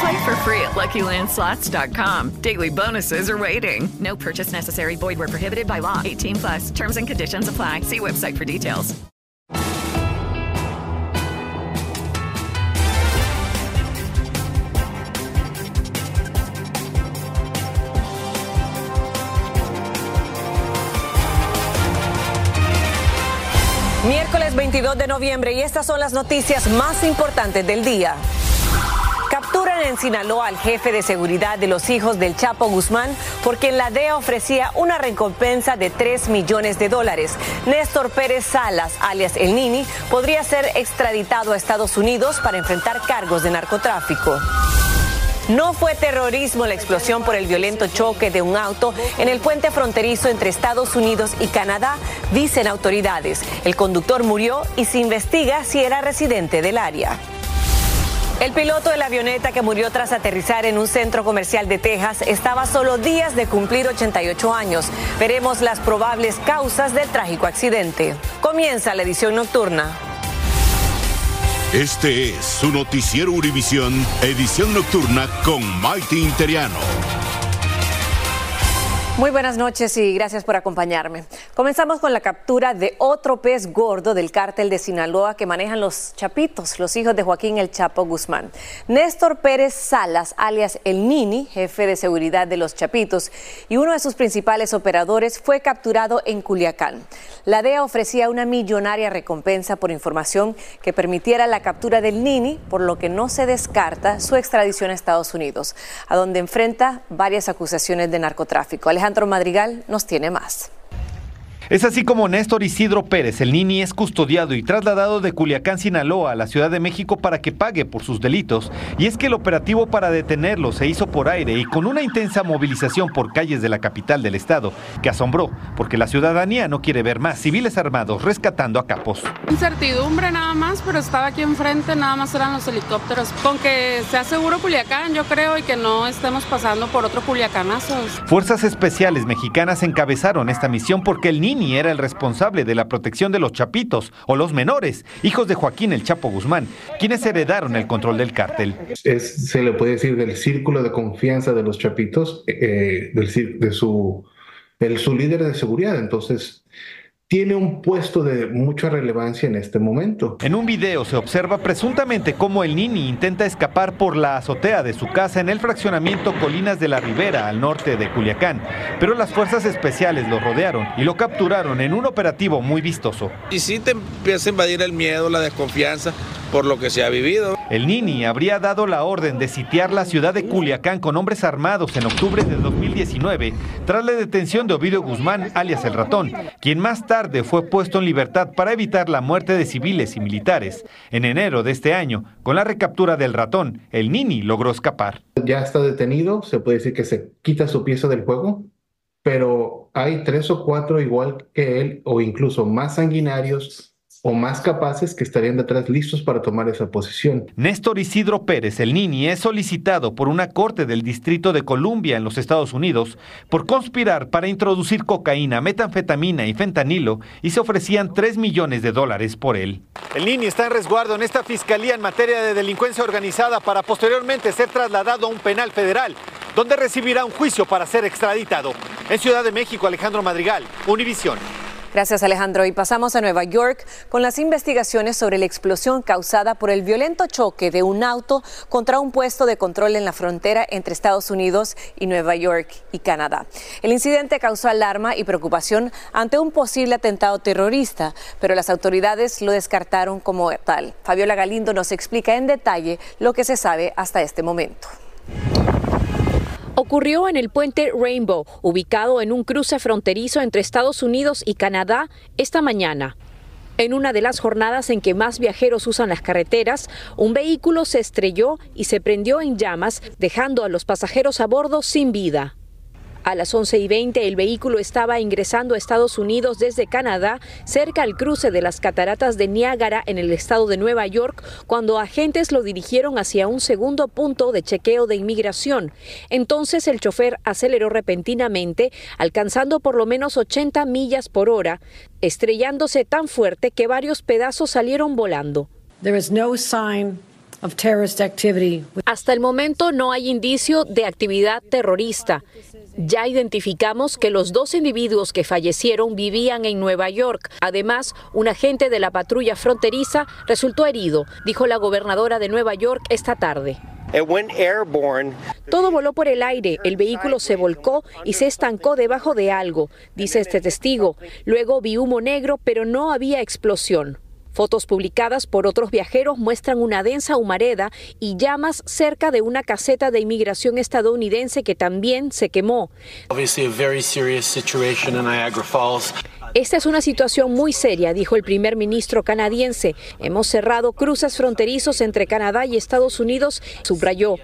Play for free at LuckyLandSlots.com. Daily bonuses are waiting. No purchase necessary. Void where prohibited by law. 18 plus. Terms and conditions apply. See website for details. Miércoles 22 de noviembre y estas son las noticias más importantes del día. Capturan en Sinaloa al jefe de seguridad de los hijos del Chapo Guzmán por quien la DEA ofrecía una recompensa de 3 millones de dólares. Néstor Pérez Salas, alias El Nini, podría ser extraditado a Estados Unidos para enfrentar cargos de narcotráfico. No fue terrorismo la explosión por el violento choque de un auto en el puente fronterizo entre Estados Unidos y Canadá, dicen autoridades. El conductor murió y se investiga si era residente del área. El piloto de la avioneta que murió tras aterrizar en un centro comercial de Texas estaba solo días de cumplir 88 años. Veremos las probables causas del trágico accidente. Comienza la edición nocturna. Este es su noticiero Univisión, edición nocturna con Maite Interiano. Muy buenas noches y gracias por acompañarme. Comenzamos con la captura de otro pez gordo del cártel de Sinaloa que manejan los Chapitos, los hijos de Joaquín El Chapo Guzmán. Néstor Pérez Salas, alias El Nini, jefe de seguridad de los Chapitos y uno de sus principales operadores, fue capturado en Culiacán. La DEA ofrecía una millonaria recompensa por información que permitiera la captura del Nini, por lo que no se descarta su extradición a Estados Unidos, a donde enfrenta varias acusaciones de narcotráfico. Alejandro Madrigal nos tiene más. Es así como Néstor Isidro Pérez, el Nini, es custodiado y trasladado de Culiacán, Sinaloa, a la Ciudad de México para que pague por sus delitos. Y es que el operativo para detenerlo se hizo por aire y con una intensa movilización por calles de la capital del estado, que asombró, porque la ciudadanía no quiere ver más civiles armados rescatando a capos. Incertidumbre nada más, pero estaba aquí enfrente, nada más eran los helicópteros. Con que sea seguro Culiacán, yo creo, y que no estemos pasando por otro Culiacanazo. Fuerzas especiales mexicanas encabezaron esta misión porque el Nini era el responsable de la protección de los chapitos o los menores, hijos de Joaquín el Chapo Guzmán, quienes heredaron el control del cártel. Se le puede decir del círculo de confianza de los chapitos, eh, del, de el, su líder de seguridad. Entonces, tiene un puesto de mucha relevancia en este momento. En un video se observa presuntamente cómo el Nini intenta escapar por la azotea de su casa en el fraccionamiento Colinas de la Ribera, al norte de Culiacán, pero las fuerzas especiales lo rodearon y lo capturaron en un operativo muy vistoso. Y sí te empieza a invadir el miedo, la desconfianza por lo que se ha vivido. El Nini habría dado la orden de sitiar la ciudad de Culiacán con hombres armados en octubre de 2019 tras la detención de Ovidio Guzmán, alias el ratón, quien más tarde fue puesto en libertad para evitar la muerte de civiles y militares. En enero de este año, con la recaptura del ratón, el Nini logró escapar. Ya está detenido, se puede decir que se quita su pieza del juego, pero hay tres o cuatro igual que él o incluso más sanguinarios o más capaces que estarían detrás listos para tomar esa posición. Néstor Isidro Pérez, el Nini, es solicitado por una corte del Distrito de Columbia en los Estados Unidos por conspirar para introducir cocaína, metanfetamina y fentanilo y se ofrecían 3 millones de dólares por él. El Nini está en resguardo en esta fiscalía en materia de delincuencia organizada para posteriormente ser trasladado a un penal federal donde recibirá un juicio para ser extraditado. En Ciudad de México, Alejandro Madrigal, Univisión. Gracias Alejandro. Y pasamos a Nueva York con las investigaciones sobre la explosión causada por el violento choque de un auto contra un puesto de control en la frontera entre Estados Unidos y Nueva York y Canadá. El incidente causó alarma y preocupación ante un posible atentado terrorista, pero las autoridades lo descartaron como tal. Fabiola Galindo nos explica en detalle lo que se sabe hasta este momento. Ocurrió en el puente Rainbow, ubicado en un cruce fronterizo entre Estados Unidos y Canadá, esta mañana. En una de las jornadas en que más viajeros usan las carreteras, un vehículo se estrelló y se prendió en llamas, dejando a los pasajeros a bordo sin vida. A las 11 y 20 el vehículo estaba ingresando a Estados Unidos desde Canadá, cerca al cruce de las cataratas de Niágara en el estado de Nueva York, cuando agentes lo dirigieron hacia un segundo punto de chequeo de inmigración. Entonces el chofer aceleró repentinamente, alcanzando por lo menos 80 millas por hora, estrellándose tan fuerte que varios pedazos salieron volando. Hasta el momento no hay indicio de actividad terrorista. Ya identificamos que los dos individuos que fallecieron vivían en Nueva York. Además, un agente de la patrulla fronteriza resultó herido, dijo la gobernadora de Nueva York esta tarde. Todo voló por el aire, el vehículo se volcó y se estancó debajo de algo, dice este testigo. Luego vi humo negro, pero no había explosión. Fotos publicadas por otros viajeros muestran una densa humareda y llamas cerca de una caseta de inmigración estadounidense que también se quemó. Esta es una situación muy seria, dijo el primer ministro canadiense. Hemos cerrado cruces fronterizos entre Canadá y Estados Unidos, subrayó.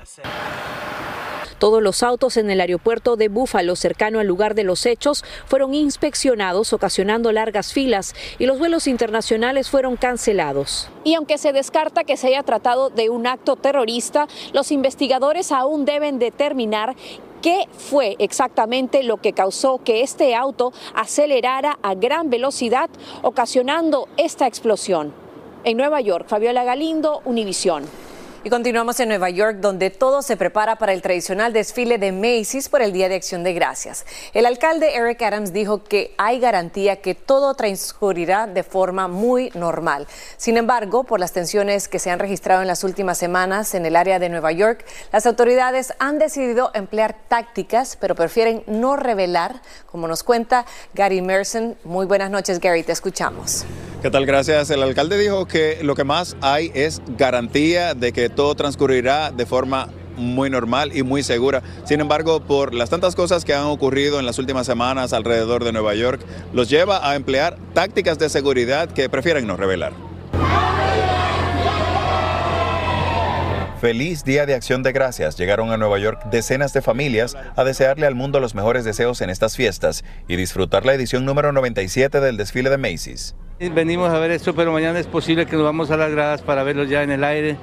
Todos los autos en el aeropuerto de Búfalo, cercano al lugar de los hechos, fueron inspeccionados, ocasionando largas filas, y los vuelos internacionales fueron cancelados. Y aunque se descarta que se haya tratado de un acto terrorista, los investigadores aún deben determinar qué fue exactamente lo que causó que este auto acelerara a gran velocidad, ocasionando esta explosión. En Nueva York, Fabiola Galindo, Univisión. Y continuamos en Nueva York, donde todo se prepara para el tradicional desfile de Macy's por el Día de Acción de Gracias. El alcalde Eric Adams dijo que hay garantía que todo transcurrirá de forma muy normal. Sin embargo, por las tensiones que se han registrado en las últimas semanas en el área de Nueva York, las autoridades han decidido emplear tácticas, pero prefieren no revelar, como nos cuenta Gary Merson. Muy buenas noches, Gary, te escuchamos. ¿Qué tal? Gracias. El alcalde dijo que lo que más hay es garantía de que todo transcurrirá de forma muy normal y muy segura. Sin embargo, por las tantas cosas que han ocurrido en las últimas semanas alrededor de Nueva York, los lleva a emplear tácticas de seguridad que prefieren no revelar. Feliz Día de Acción de Gracias. Llegaron a Nueva York decenas de familias a desearle al mundo los mejores deseos en estas fiestas y disfrutar la edición número 97 del desfile de Macy's. Venimos a ver esto, pero mañana es posible que nos vamos a las gradas para verlos ya en el aire.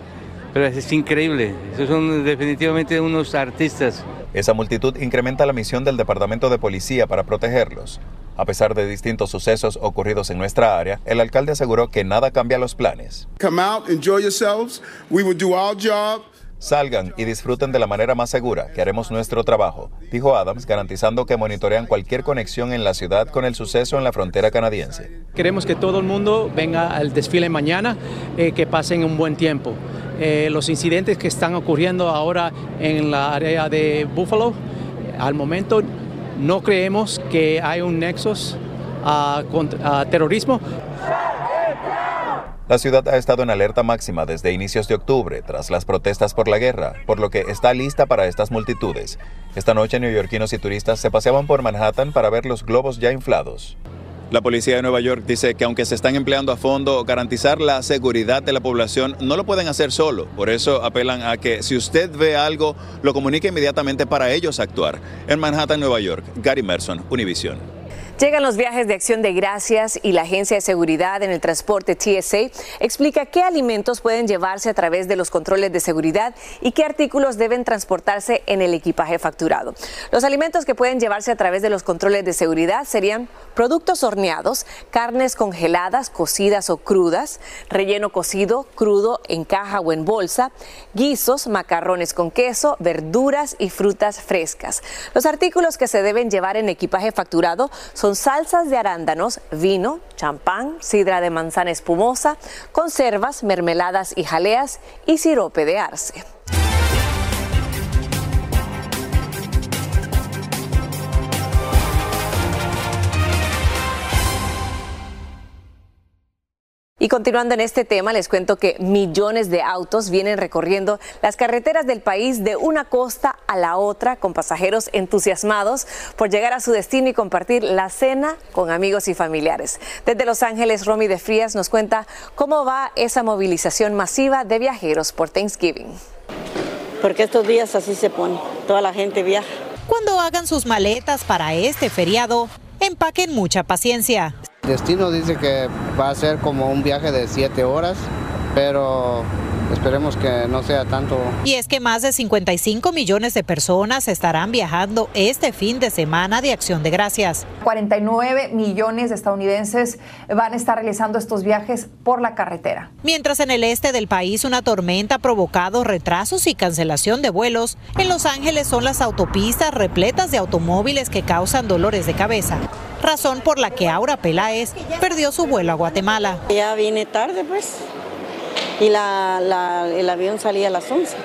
Pero es increíble, esos son definitivamente unos artistas. Esa multitud incrementa la misión del Departamento de Policía para protegerlos. A pesar de distintos sucesos ocurridos en nuestra área, el alcalde aseguró que nada cambia los planes. Come out, enjoy yourselves. We will do our job. Salgan y disfruten de la manera más segura, que haremos nuestro trabajo, dijo Adams, garantizando que monitorean cualquier conexión en la ciudad con el suceso en la frontera canadiense. Queremos que todo el mundo venga al desfile mañana, eh, que pasen un buen tiempo. Eh, los incidentes que están ocurriendo ahora en la área de Buffalo, al momento no creemos que hay un nexo a, a terrorismo. La ciudad ha estado en alerta máxima desde inicios de octubre, tras las protestas por la guerra, por lo que está lista para estas multitudes. Esta noche neoyorquinos y turistas se paseaban por Manhattan para ver los globos ya inflados. La policía de Nueva York dice que aunque se están empleando a fondo garantizar la seguridad de la población, no lo pueden hacer solo. Por eso apelan a que si usted ve algo, lo comunique inmediatamente para ellos actuar. En Manhattan, Nueva York, Gary Merson, Univision. Llegan los viajes de acción de gracias y la Agencia de Seguridad en el Transporte TSA explica qué alimentos pueden llevarse a través de los controles de seguridad y qué artículos deben transportarse en el equipaje facturado. Los alimentos que pueden llevarse a través de los controles de seguridad serían productos horneados, carnes congeladas, cocidas o crudas, relleno cocido, crudo, en caja o en bolsa, guisos, macarrones con queso, verduras y frutas frescas. Los artículos que se deben llevar en equipaje facturado son son salsas de arándanos, vino, champán, sidra de manzana espumosa, conservas, mermeladas y jaleas y sirope de arce. Y continuando en este tema, les cuento que millones de autos vienen recorriendo las carreteras del país de una costa a la otra con pasajeros entusiasmados por llegar a su destino y compartir la cena con amigos y familiares. Desde Los Ángeles, Romy de Frías nos cuenta cómo va esa movilización masiva de viajeros por Thanksgiving. Porque estos días así se pone, toda la gente viaja. Cuando hagan sus maletas para este feriado, empaquen mucha paciencia. Destino dice que va a ser como un viaje de siete horas, pero esperemos que no sea tanto. Y es que más de 55 millones de personas estarán viajando este fin de semana de Acción de Gracias. 49 millones de estadounidenses van a estar realizando estos viajes por la carretera. Mientras en el este del país una tormenta ha provocado retrasos y cancelación de vuelos, en Los Ángeles son las autopistas repletas de automóviles que causan dolores de cabeza razón por la que Aura Peláez perdió su vuelo a Guatemala. Ya vine tarde, pues, y la, el avión salía a las 11.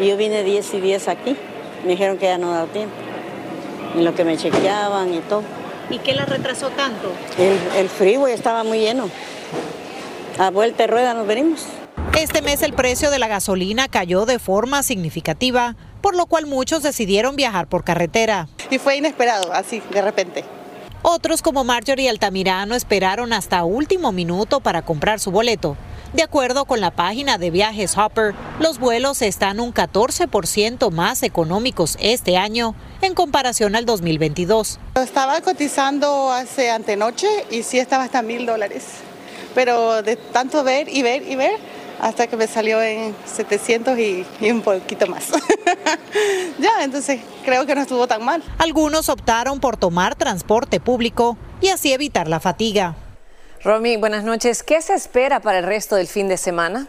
Y yo vine 10 y 10 aquí. Me dijeron que ya no daba tiempo. En lo que me chequeaban y todo. ¿Y qué la retrasó tanto? El, el freeway estaba muy lleno. A vuelta de rueda nos venimos. Este mes el precio de la gasolina cayó de forma significativa, por lo cual muchos decidieron viajar por carretera. Y fue inesperado, así, de repente. Otros como Marjorie Altamirano esperaron hasta último minuto para comprar su boleto. De acuerdo con la página de viajes Hopper, los vuelos están un 14% más económicos este año en comparación al 2022. Estaba cotizando hace antenoche y sí estaba hasta mil dólares. Pero de tanto ver y ver y ver, hasta que me salió en 700 y, y un poquito más. ya, entonces creo que no estuvo tan mal. Algunos optaron por tomar transporte público y así evitar la fatiga. Romy, buenas noches. ¿Qué se espera para el resto del fin de semana?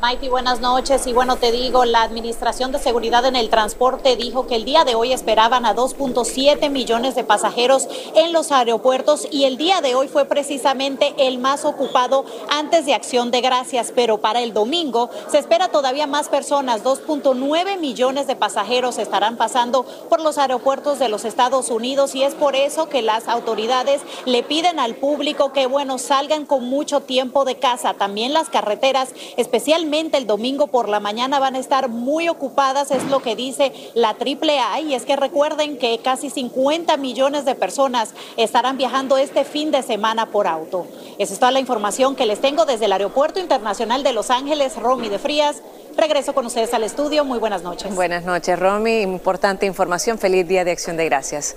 Maiti, buenas noches. Y bueno, te digo, la Administración de Seguridad en el Transporte dijo que el día de hoy esperaban a 2.7 millones de pasajeros en los aeropuertos y el día de hoy fue precisamente el más ocupado antes de Acción de Gracias. Pero para el domingo se espera todavía más personas. 2.9 millones de pasajeros estarán pasando por los aeropuertos de los Estados Unidos y es por eso que las autoridades le piden al público que, bueno, salgan con mucho tiempo de casa. También las carreteras, especialmente el domingo por la mañana van a estar muy ocupadas, es lo que dice la AAA, y es que recuerden que casi 50 millones de personas estarán viajando este fin de semana por auto. Esa es toda la información que les tengo desde el Aeropuerto Internacional de Los Ángeles, Romy de Frías. Regreso con ustedes al estudio. Muy buenas noches. Buenas noches, Romy. Importante información. Feliz Día de Acción de Gracias.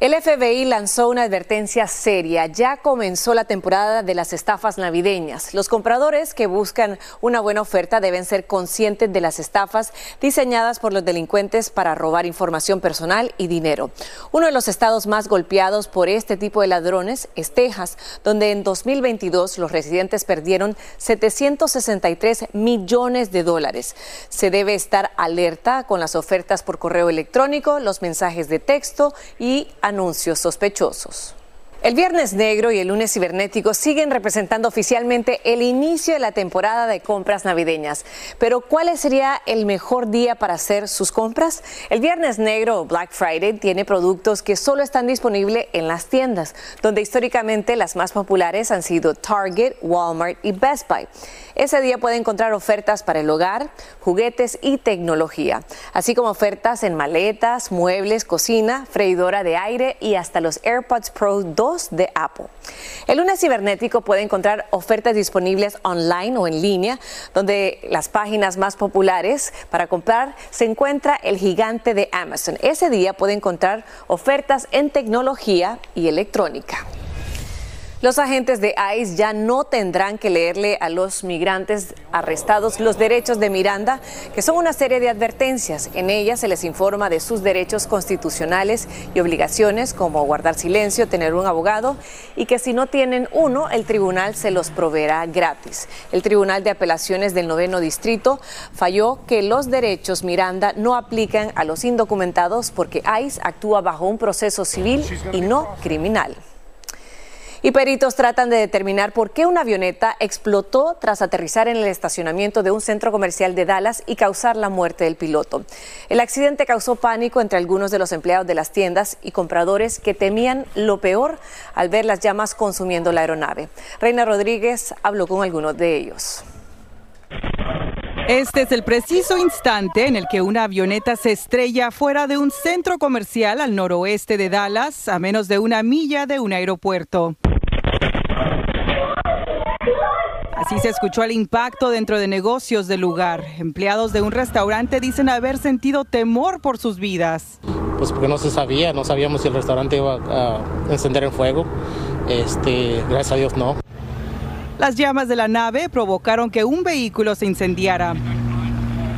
El FBI lanzó una advertencia seria. Ya comenzó la temporada de las estafas navideñas. Los compradores que buscan una buena oferta deben ser conscientes de las estafas diseñadas por los delincuentes para robar información personal y dinero. Uno de los estados más golpeados por este tipo de ladrones es Texas, donde en 2022 los residentes perdieron 763 millones de dólares. Se debe estar alerta con las ofertas por correo electrónico, los mensajes de texto y anuncios sospechosos. El Viernes Negro y el Lunes Cibernético siguen representando oficialmente el inicio de la temporada de compras navideñas. Pero ¿cuál sería el mejor día para hacer sus compras? El Viernes Negro o Black Friday tiene productos que solo están disponibles en las tiendas, donde históricamente las más populares han sido Target, Walmart y Best Buy. Ese día puede encontrar ofertas para el hogar, juguetes y tecnología, así como ofertas en maletas, muebles, cocina, freidora de aire y hasta los AirPods Pro 2 de Apple. El lunes cibernético puede encontrar ofertas disponibles online o en línea, donde las páginas más populares para comprar se encuentra el gigante de Amazon. Ese día puede encontrar ofertas en tecnología y electrónica. Los agentes de ICE ya no tendrán que leerle a los migrantes arrestados los derechos de Miranda, que son una serie de advertencias. En ellas se les informa de sus derechos constitucionales y obligaciones, como guardar silencio, tener un abogado, y que si no tienen uno, el tribunal se los proveerá gratis. El Tribunal de Apelaciones del Noveno Distrito falló que los derechos Miranda no aplican a los indocumentados porque ICE actúa bajo un proceso civil y no criminal. Y peritos tratan de determinar por qué una avioneta explotó tras aterrizar en el estacionamiento de un centro comercial de Dallas y causar la muerte del piloto. El accidente causó pánico entre algunos de los empleados de las tiendas y compradores que temían lo peor al ver las llamas consumiendo la aeronave. Reina Rodríguez habló con algunos de ellos. Este es el preciso instante en el que una avioneta se estrella fuera de un centro comercial al noroeste de Dallas, a menos de una milla de un aeropuerto. Así se escuchó el impacto dentro de negocios del lugar. Empleados de un restaurante dicen haber sentido temor por sus vidas. Pues porque no se sabía, no sabíamos si el restaurante iba a encender el fuego. Este, gracias a Dios no. Las llamas de la nave provocaron que un vehículo se incendiara.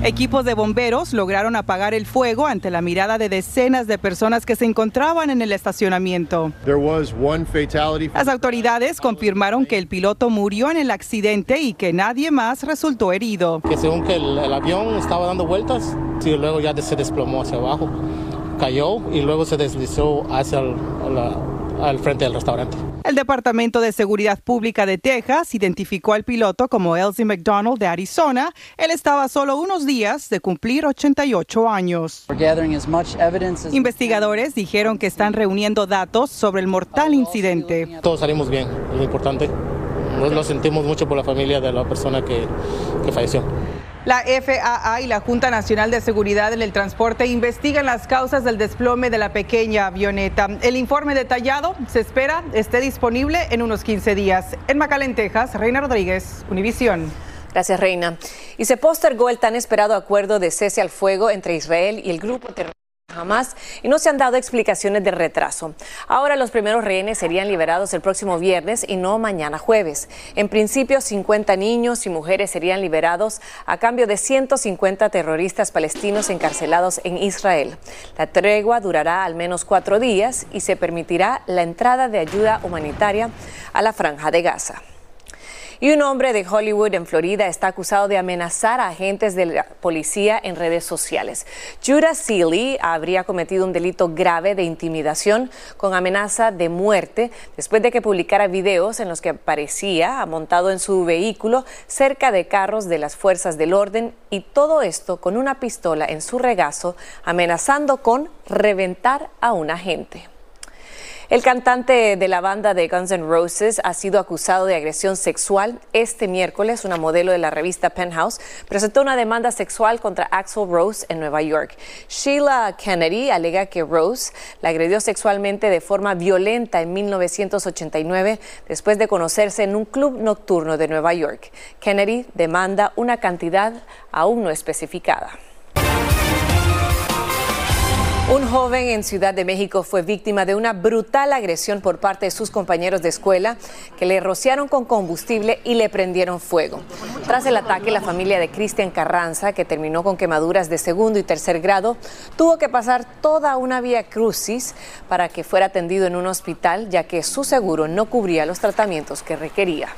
Equipos de bomberos lograron apagar el fuego ante la mirada de decenas de personas que se encontraban en el estacionamiento. Las autoridades confirmaron que el piloto murió en el accidente y que nadie más resultó herido. Que según que el, el avión estaba dando vueltas y luego ya se desplomó hacia abajo, cayó y luego se deslizó hacia el, la, al frente del restaurante. El Departamento de Seguridad Pública de Texas identificó al piloto como Elsie McDonald de Arizona. Él estaba solo unos días de cumplir 88 años. Investigadores dijeron que están reuniendo datos sobre el mortal incidente. Todos salimos bien, es lo importante. Nos sentimos mucho por la familia de la persona que, que falleció. La FAA y la Junta Nacional de Seguridad en el Transporte investigan las causas del desplome de la pequeña avioneta. El informe detallado se espera esté disponible en unos 15 días. En McAllen, Texas, Reina Rodríguez, Univisión. Gracias, Reina. Y se postergó el tan esperado acuerdo de cese al fuego entre Israel y el grupo terrorista Hamas y no se han dado explicaciones de retraso. Ahora los primeros rehenes serían liberados el próximo viernes y no mañana jueves. En principio, 50 niños y mujeres serían liberados a cambio de 150 terroristas palestinos encarcelados en Israel. La tregua durará al menos cuatro días y se permitirá la entrada de ayuda humanitaria a la franja de Gaza. Y un hombre de Hollywood en Florida está acusado de amenazar a agentes de la policía en redes sociales. Judah Seeley habría cometido un delito grave de intimidación con amenaza de muerte después de que publicara videos en los que aparecía montado en su vehículo cerca de carros de las fuerzas del orden y todo esto con una pistola en su regazo amenazando con reventar a un agente. El cantante de la banda de Guns N' Roses ha sido acusado de agresión sexual. Este miércoles, una modelo de la revista Penthouse presentó una demanda sexual contra Axel Rose en Nueva York. Sheila Kennedy alega que Rose la agredió sexualmente de forma violenta en 1989 después de conocerse en un club nocturno de Nueva York. Kennedy demanda una cantidad aún no especificada. Joven en Ciudad de México fue víctima de una brutal agresión por parte de sus compañeros de escuela que le rociaron con combustible y le prendieron fuego. Tras el ataque, la familia de Cristian Carranza, que terminó con quemaduras de segundo y tercer grado, tuvo que pasar toda una vía crucis para que fuera atendido en un hospital, ya que su seguro no cubría los tratamientos que requería.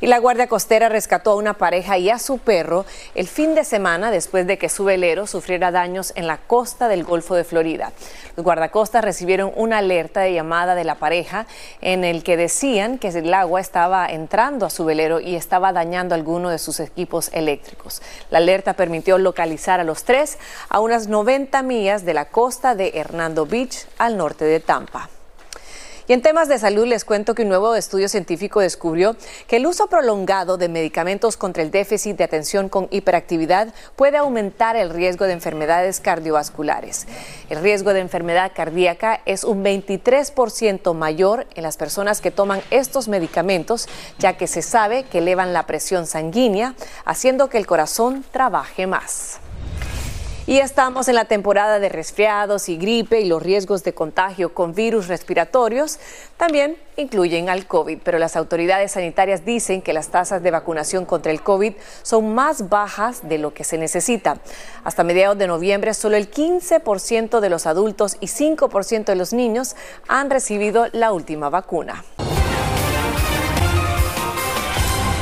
Y la Guardia Costera rescató a una pareja y a su perro el fin de semana después de que su velero sufriera daños en la costa del Golfo de Florida. Los guardacostas recibieron una alerta de llamada de la pareja en el que decían que el agua estaba entrando a su velero y estaba dañando alguno de sus equipos eléctricos. La alerta permitió localizar a los tres a unas 90 millas de la costa de Hernando Beach, al norte de Tampa. Y en temas de salud les cuento que un nuevo estudio científico descubrió que el uso prolongado de medicamentos contra el déficit de atención con hiperactividad puede aumentar el riesgo de enfermedades cardiovasculares. El riesgo de enfermedad cardíaca es un 23% mayor en las personas que toman estos medicamentos, ya que se sabe que elevan la presión sanguínea, haciendo que el corazón trabaje más. Y estamos en la temporada de resfriados y gripe y los riesgos de contagio con virus respiratorios también incluyen al COVID, pero las autoridades sanitarias dicen que las tasas de vacunación contra el COVID son más bajas de lo que se necesita. Hasta mediados de noviembre, solo el 15% de los adultos y 5% de los niños han recibido la última vacuna.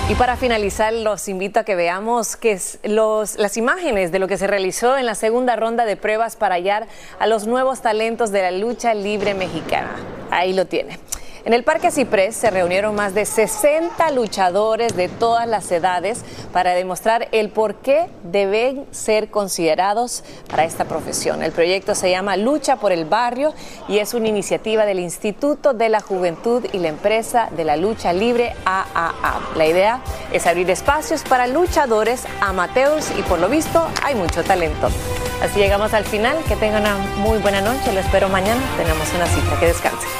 Y para finalizar, los invito a que veamos que los, las imágenes de lo que se realizó en la segunda ronda de pruebas para hallar a los nuevos talentos de la lucha libre mexicana. Ahí lo tiene. En el Parque Ciprés se reunieron más de 60 luchadores de todas las edades para demostrar el por qué deben ser considerados para esta profesión. El proyecto se llama Lucha por el Barrio y es una iniciativa del Instituto de la Juventud y la empresa de la lucha libre AAA. La idea es abrir espacios para luchadores amateurs y por lo visto hay mucho talento. Así llegamos al final. Que tengan una muy buena noche. Lo espero mañana. Tenemos una cita. Que descansen.